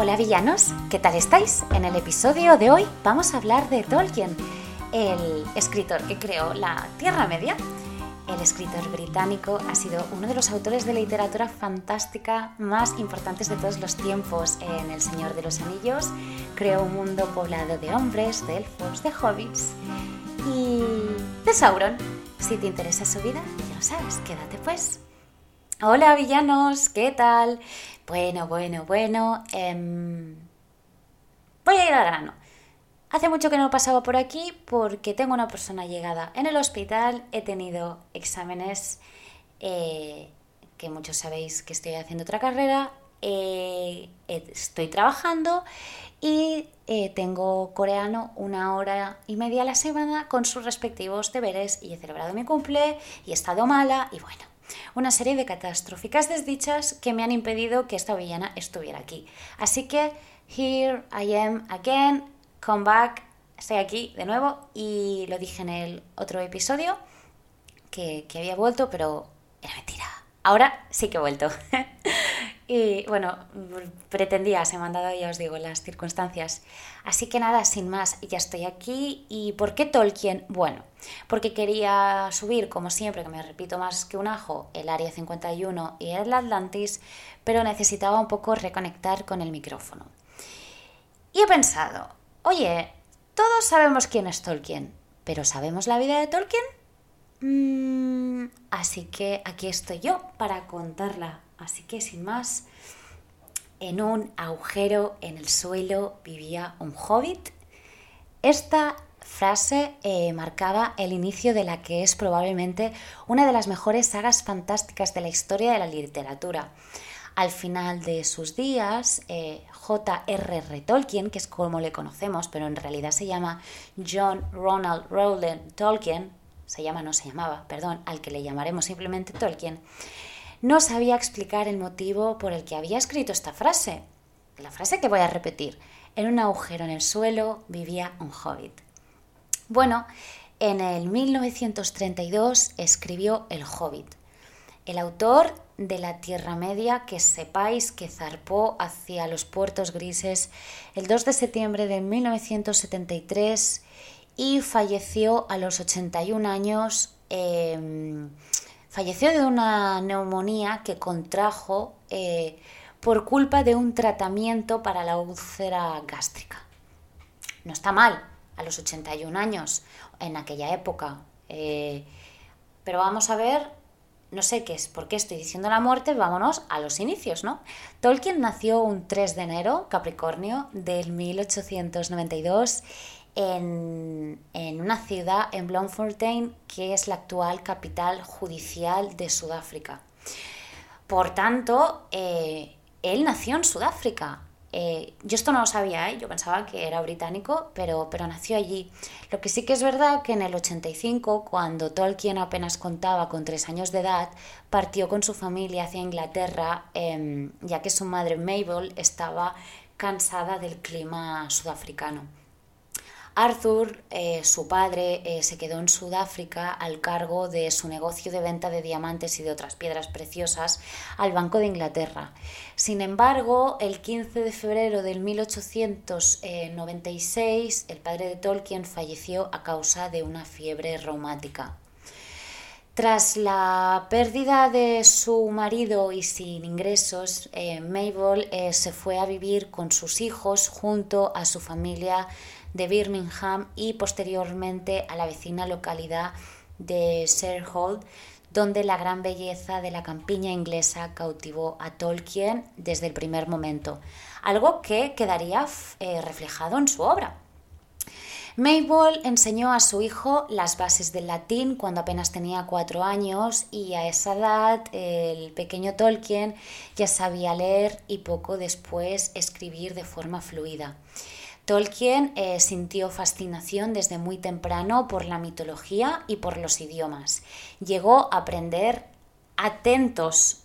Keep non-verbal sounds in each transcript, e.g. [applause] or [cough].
Hola villanos, ¿qué tal estáis? En el episodio de hoy vamos a hablar de Tolkien, el escritor que creó la Tierra Media. El escritor británico ha sido uno de los autores de literatura fantástica más importantes de todos los tiempos. En El Señor de los Anillos creó un mundo poblado de hombres, de elfos, de hobbits y de Sauron. Si te interesa su vida, ya lo sabes, quédate pues. Hola villanos, ¿qué tal? Bueno, bueno, bueno. Em, voy a ir al grano. Hace mucho que no pasaba por aquí porque tengo una persona llegada en el hospital. He tenido exámenes eh, que muchos sabéis que estoy haciendo otra carrera. Eh, estoy trabajando y eh, tengo coreano una hora y media a la semana con sus respectivos deberes y he celebrado mi cumple y he estado mala y bueno una serie de catastróficas desdichas que me han impedido que esta villana estuviera aquí. Así que, here I am again, come back, estoy aquí de nuevo y lo dije en el otro episodio que, que había vuelto, pero era mentira. Ahora sí que he vuelto. [laughs] Y bueno, pretendía, se me han dado, ya os digo, las circunstancias. Así que nada, sin más, ya estoy aquí. ¿Y por qué Tolkien? Bueno, porque quería subir, como siempre, que me repito más que un ajo, el Área 51 y el Atlantis, pero necesitaba un poco reconectar con el micrófono. Y he pensado, oye, todos sabemos quién es Tolkien, pero ¿sabemos la vida de Tolkien? Mm, así que aquí estoy yo para contarla Así que sin más, en un agujero en el suelo vivía un hobbit. Esta frase eh, marcaba el inicio de la que es probablemente una de las mejores sagas fantásticas de la historia de la literatura. Al final de sus días, eh, J.R.R. Tolkien, que es como le conocemos, pero en realidad se llama John Ronald Rowland Tolkien, se llama, no se llamaba, perdón, al que le llamaremos simplemente Tolkien, no sabía explicar el motivo por el que había escrito esta frase. La frase que voy a repetir. En un agujero en el suelo vivía un hobbit. Bueno, en el 1932 escribió El Hobbit. El autor de la Tierra Media que sepáis que zarpó hacia los puertos grises el 2 de septiembre de 1973 y falleció a los 81 años em, falleció de una neumonía que contrajo eh, por culpa de un tratamiento para la úlcera gástrica. No está mal, a los 81 años, en aquella época. Eh, pero vamos a ver, no sé qué es, por qué estoy diciendo la muerte, vámonos a los inicios, ¿no? Tolkien nació un 3 de enero, Capricornio, del 1892 en, una ciudad, en Bloemfontein, que es la actual capital judicial de Sudáfrica. Por tanto, eh, él nació en Sudáfrica. Eh, yo esto no lo sabía, ¿eh? yo pensaba que era británico, pero, pero nació allí. Lo que sí que es verdad que en el 85, cuando Tolkien apenas contaba con tres años de edad, partió con su familia hacia Inglaterra, em, ya que su madre Mabel estaba cansada del clima sudafricano. Arthur, eh, su padre, eh, se quedó en Sudáfrica al cargo de su negocio de venta de diamantes y de otras piedras preciosas al Banco de Inglaterra. Sin embargo, el 15 de febrero de 1896, el padre de Tolkien falleció a causa de una fiebre reumática. Tras la pérdida de su marido y sin ingresos, eh, Mabel se fue a vivir con sus hijos junto a su familia de Birmingham y posteriormente a la vecina localidad de Sherhold, donde la gran belleza de la campiña inglesa cautivó a Tolkien desde el primer momento, algo que quedaría eh, reflejado en su obra. Mabel enseñó a su hijo las bases del latín cuando apenas tenía cuatro años y a esa edad el pequeño Tolkien ya sabía leer y poco después escribir de forma fluida. Tolkien eh, sintió fascinación desde muy temprano por la mitología y por los idiomas. Llegó a aprender atentos.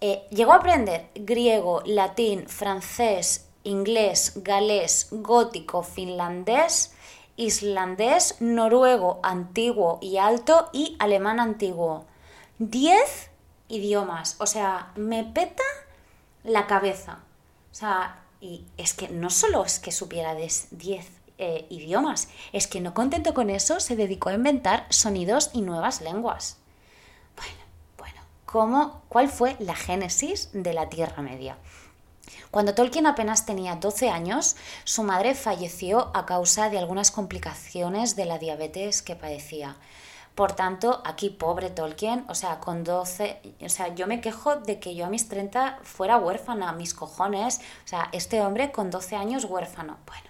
Eh, llegó a aprender griego, latín, francés, inglés, galés, gótico, finlandés, islandés, noruego, antiguo y alto y alemán antiguo. Diez idiomas. O sea, me peta la cabeza. O sea, y es que no solo es que supiera 10 eh, idiomas, es que no contento con eso, se dedicó a inventar sonidos y nuevas lenguas. Bueno, bueno, ¿cómo, ¿cuál fue la génesis de la Tierra Media? Cuando Tolkien apenas tenía 12 años, su madre falleció a causa de algunas complicaciones de la diabetes que padecía. Por tanto, aquí pobre Tolkien, o sea, con 12, o sea, yo me quejo de que yo a mis 30 fuera huérfana, mis cojones, o sea, este hombre con 12 años huérfano. Bueno,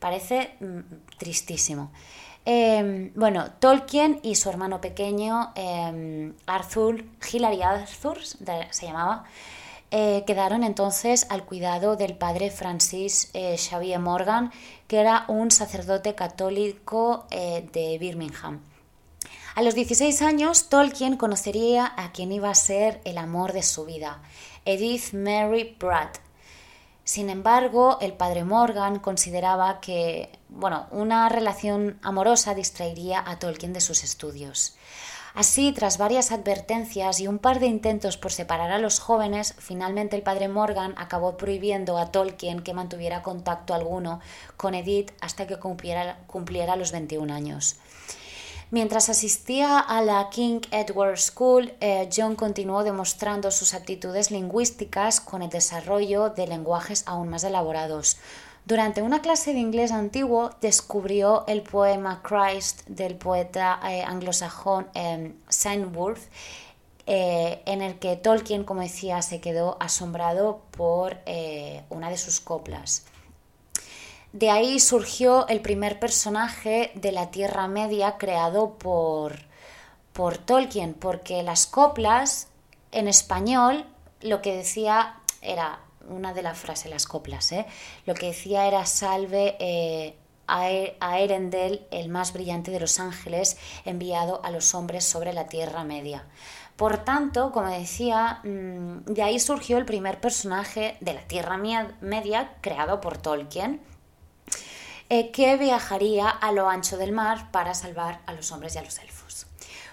parece mm, tristísimo. Em, bueno, Tolkien y su hermano pequeño, em, Arthur, Hilary Arthur se llamaba, eh, quedaron entonces al cuidado del padre Francis eh, Xavier Morgan, que era un sacerdote católico eh, de Birmingham. A los 16 años, Tolkien conocería a quien iba a ser el amor de su vida, Edith Mary Pratt. Sin embargo, el padre Morgan consideraba que, bueno, una relación amorosa distraería a Tolkien de sus estudios. Así, tras varias advertencias y un par de intentos por separar a los jóvenes, finalmente el padre Morgan acabó prohibiendo a Tolkien que mantuviera contacto alguno con Edith hasta que cumpliera, cumpliera los 21 años. Mientras asistía a la King Edward School, eh, John continuó demostrando sus aptitudes lingüísticas con el desarrollo de lenguajes aún más elaborados. Durante una clase de inglés antiguo descubrió el poema Christ del poeta eh, anglosajón eh, en el que Tolkien, como decía, se quedó asombrado por una de sus coplas. De ahí surgió el primer personaje de la Tierra Media creado por, por Tolkien, porque las coplas en español lo que decía era una de las frases, las coplas, ¿eh? lo que decía era salve eh, a Erendel, el más brillante de los ángeles, enviado a los hombres sobre la Tierra Media. Por tanto, como decía, mm, de ahí surgió el primer personaje de la Tierra Media creado por Tolkien, eh, que viajaría a lo ancho del mar para salvar a los hombres y a los elfos.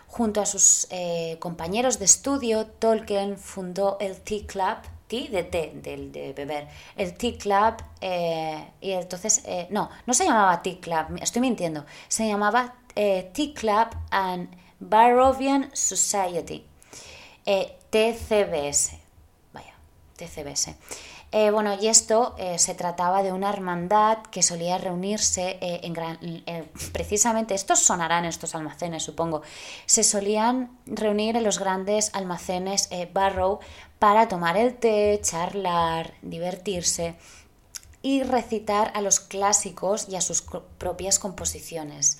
Junto a sus eh, compañeros de estudio, Tolkien fundó el Tea Club, tea de té, del de beber, el Tea Club, eh, y entonces, no, no se llamaba Tea Club, estoy mintiendo, se llamaba Tea Club and Barovian Society, TCBS, vaya, TCBS. Eh, bueno, y esto eh, se trataba de una hermandad que solía reunirse eh, en gran, precisamente, estos sonarán estos almacenes, supongo, se solían reunir en los grandes almacenes Barrow para tomar el té, charlar, divertirse y recitar a los clásicos y a sus propias composiciones.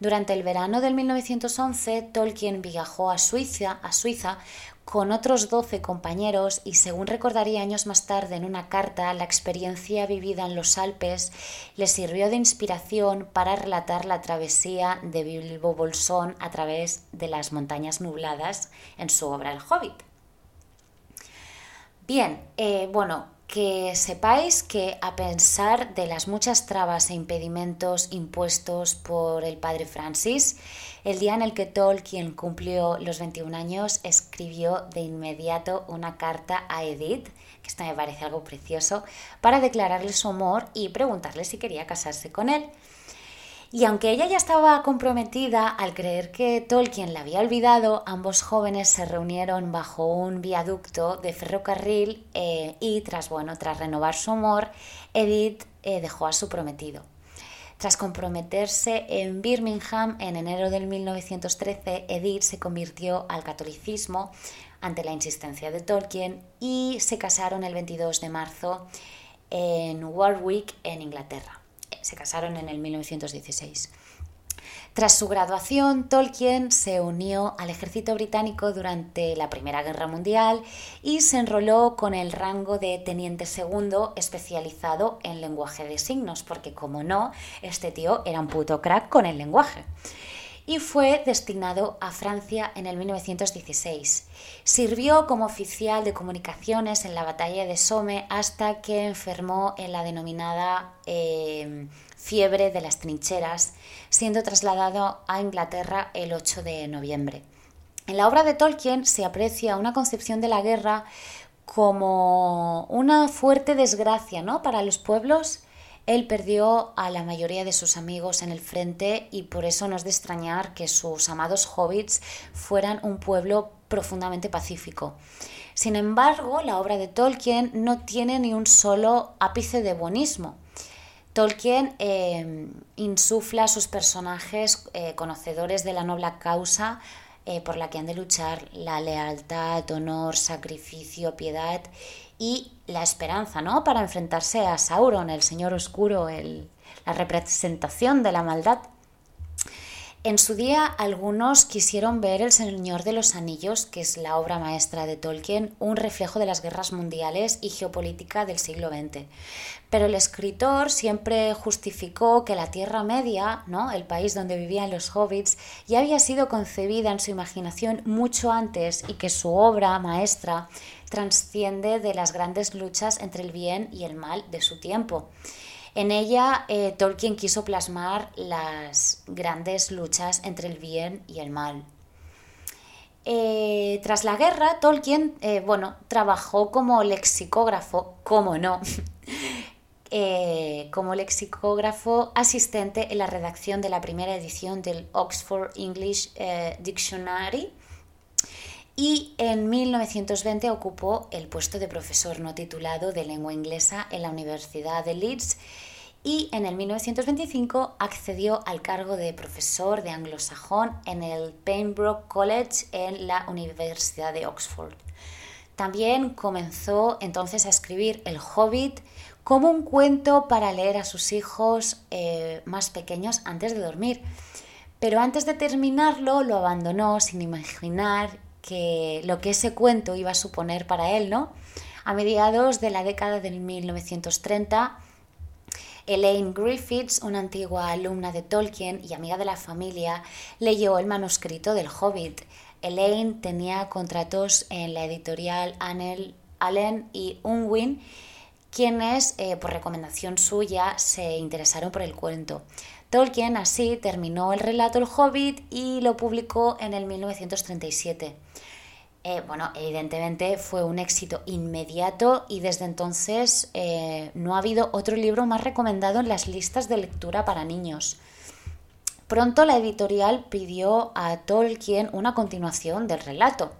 Durante el verano del 1911, Tolkien viajó a Suiza, a Suiza con otros 12 compañeros y según recordaría años más tarde en una carta, la experiencia vivida en los Alpes le sirvió de inspiración para relatar la travesía de Bilbo Bolsón a través de las montañas nubladas en su obra El Hobbit. Bien, eh, bueno, que sepáis que a pesar de las muchas trabas e impedimentos impuestos por el padre Francis, el día en el que Tolkien cumplió los 21 años escribió de inmediato una carta a Edith, que esto me parece algo precioso, para declararle su amor y preguntarle si quería casarse con él. Y aunque ella ya estaba comprometida, al creer que Tolkien la había olvidado, ambos jóvenes se reunieron bajo un viaducto de ferrocarril eh, y tras, bueno, tras renovar su amor, Edith eh, dejó a su prometido. Tras comprometerse en Birmingham en enero del 1913, Edith se convirtió al catolicismo ante la insistencia de Tolkien y se casaron el 22 de marzo en Warwick, en Inglaterra se casaron en el 1916. Tras su graduación, Tolkien se unió al ejército británico durante la Primera Guerra Mundial y se enroló con el rango de teniente segundo especializado en lenguaje de signos, porque como no, este tío era un puto crack con el lenguaje y fue destinado a Francia en el 1916. Sirvió como oficial de comunicaciones en la batalla de Somme hasta que enfermó en la denominada eh, fiebre de las trincheras, siendo trasladado a Inglaterra el 8 de noviembre. En la obra de Tolkien se aprecia una concepción de la guerra como una fuerte desgracia ¿no? para los pueblos, él perdió a la mayoría de sus amigos en el frente y por eso no es de extrañar que sus amados hobbits fueran un pueblo profundamente pacífico. Sin embargo, la obra de Tolkien no tiene ni un solo ápice de buenismo. Tolkien eh, insufla a sus personajes eh, conocedores de la noble causa eh, por la que han de luchar, la lealtad, honor, sacrificio, piedad y la esperanza, ¿no? Para enfrentarse a Sauron, el Señor Oscuro, la representación de la maldad. En su día algunos quisieron ver El Señor de los Anillos, que es la obra maestra de Tolkien, un reflejo de las guerras mundiales y geopolítica del siglo XX. Pero el escritor siempre justificó que la Tierra Media, ¿no? el país donde vivían los hobbits, ya había sido concebida en su imaginación mucho antes y que su obra maestra transciende de las grandes luchas entre el bien y el mal de su tiempo. En ella, eh, Tolkien quiso plasmar las grandes luchas entre el bien y el mal. Eh, tras la guerra, Tolkien, eh, bueno, trabajó como lexicógrafo, como no, [laughs] como lexicógrafo asistente en la redacción de la primera edición del Oxford English Dictionary y en 1920 ocupó el puesto de profesor no titulado de lengua inglesa en la Universidad de Leeds y en el 1925 accedió al cargo de profesor de anglosajón en el Pembroke College en la Universidad de Oxford. También comenzó entonces a escribir El Hobbit como un cuento para leer a sus hijos eh, más pequeños antes de dormir. Pero antes de terminarlo lo abandonó sin imaginar lo que ese cuento iba a suponer para él, ¿no? A mediados de la década del 1930, Elaine Griffiths, una antigua alumna de Tolkien y amiga de la familia, leyó el manuscrito del Hobbit. Elaine tenía contratos en la editorial Allen y Unwin, quienes, eh, por recomendación suya, se interesaron por el cuento. Tolkien así terminó el relato El Hobbit y lo publicó en el 1937. Eh, bueno, evidentemente fue un éxito inmediato y desde entonces eh, no ha habido otro libro más recomendado en las listas de lectura para niños. Pronto la editorial pidió a Tolkien una continuación del relato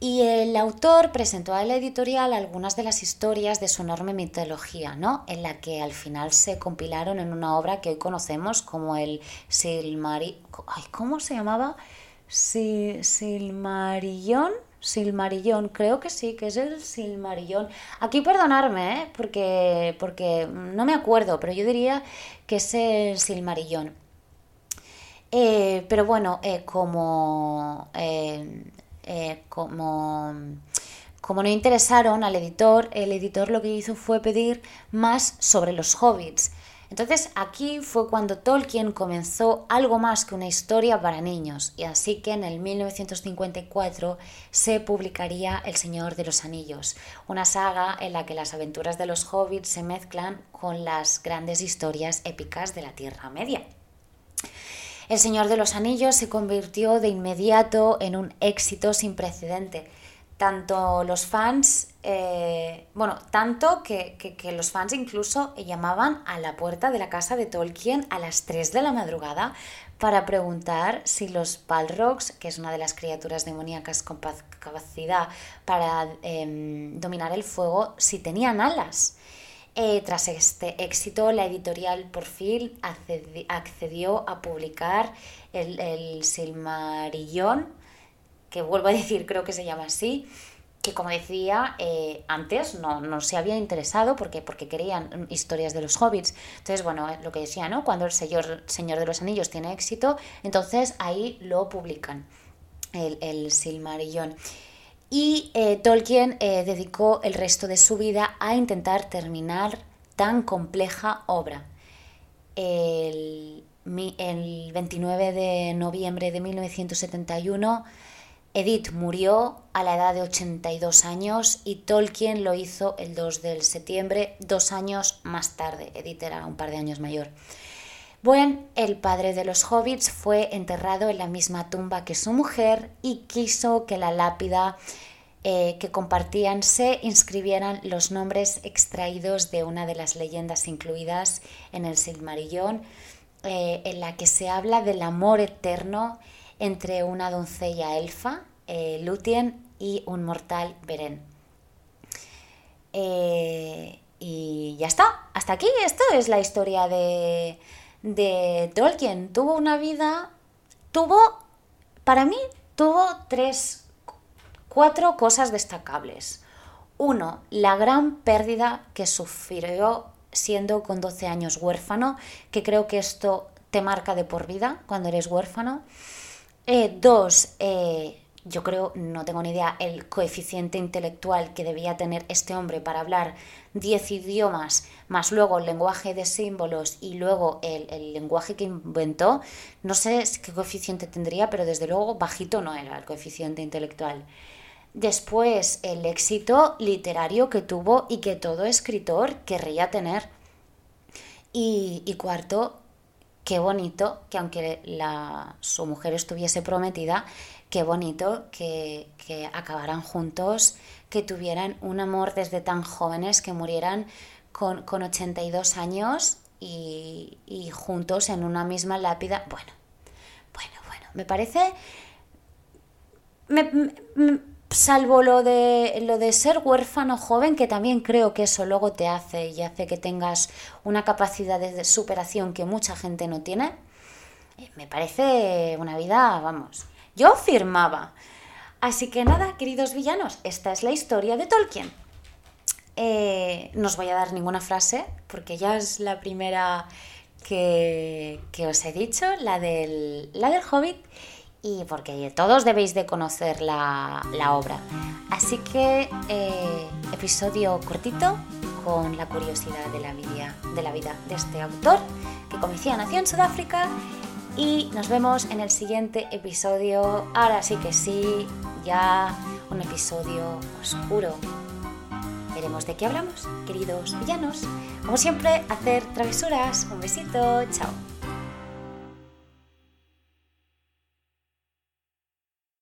y el autor presentó a la editorial algunas de las historias de su enorme mitología, ¿no? En la que al final se compilaron en una obra que hoy conocemos como el Silmarillion. ¿Cómo se llamaba? Silmarillón. Silmarillón, creo que sí, que es el Silmarillón. Aquí perdonarme, ¿eh? porque, porque no me acuerdo, pero yo diría que es el Silmarillón. Eh, pero bueno, eh, como, como, como no interesaron al editor, el editor lo que hizo fue pedir más sobre los hobbits. Entonces aquí fue cuando Tolkien comenzó algo más que una historia para niños y así que en el 1954 se publicaría El Señor de los Anillos, una saga en la que las aventuras de los hobbits se mezclan con las grandes historias épicas de la Tierra Media. El Señor de los Anillos se convirtió de inmediato en un éxito sin precedente tanto los fans, eh, bueno, tanto que, los fans incluso llamaban a la puerta de la casa de Tolkien a las 3 de la madrugada para preguntar si los Balrogs, que es una de las criaturas demoníacas con capacidad para em, dominar el fuego, si tenían alas. Eh, tras este éxito, la editorial por fin accedió a publicar el, el Silmarillón, que vuelvo a decir, creo que se llama así, que como decía eh, antes no, no, se había interesado porque, porque querían historias de los hobbits. Entonces, bueno, lo que decía, ¿no? Cuando el señor, señor de los Anillos tiene éxito, entonces ahí lo publican, el, el Silmarillón. Y eh, Tolkien eh, dedicó el resto de su vida a intentar terminar tan compleja obra. El, el 29 de noviembre de 1971 Edith murió a la edad de 82 años y Tolkien lo hizo el 2 de septiembre, dos años más tarde. Edith era un par de años mayor. Bueno, el padre de los hobbits fue enterrado en la misma tumba que su mujer y quiso que la lápida eh, que compartían se inscribieran los nombres extraídos de una de las leyendas incluidas en el Silmarillón, eh, en la que se habla del amor eterno entre una doncella elfa, eh, Lúthien, y un mortal Beren. y ya está, hasta aquí, esto es la historia de, de Tolkien. Tuvo una vida, tuvo, para mí, tuvo tres cuatro cosas destacables. Uno, la gran pérdida que sufrió siendo con 12 años huérfano, que creo que esto te marca de por vida cuando eres huérfano. Eh, dos, eh, yo creo, no tengo ni idea, el coeficiente intelectual que debía tener este hombre para hablar 10 idiomas, más luego el lenguaje de símbolos y luego el, lenguaje que inventó, no sé qué coeficiente tendría, pero desde luego bajito no era el coeficiente intelectual. Después, el éxito literario que tuvo y que todo escritor querría tener. Y cuarto, qué bonito que aunque la, su mujer estuviese prometida, qué bonito que, acabaran juntos, que tuvieran un amor desde tan jóvenes, que murieran con, con 82 años y, juntos en una misma lápida. Bueno, bueno, bueno, me parece... salvo lo de, lo de ser huérfano joven, que también creo que eso luego te hace y hace que tengas una capacidad de superación que mucha gente no tiene, eh, me parece una vida, vamos, yo firmaba. Así que nada, queridos villanos, esta es la historia de Tolkien. Eh, no os voy a dar ninguna frase, porque ya es la primera que, os he dicho, la del, la del Hobbit, y porque todos debéis de conocer la, obra. Así que eh, episodio cortito con la curiosidad de la, vida, de la vida de este autor, que como decía nació en Sudáfrica y nos vemos en el siguiente episodio. Ahora sí que sí, ya un episodio oscuro. Veremos de qué hablamos, queridos villanos. Como siempre, hacer travesuras. Un besito, chao.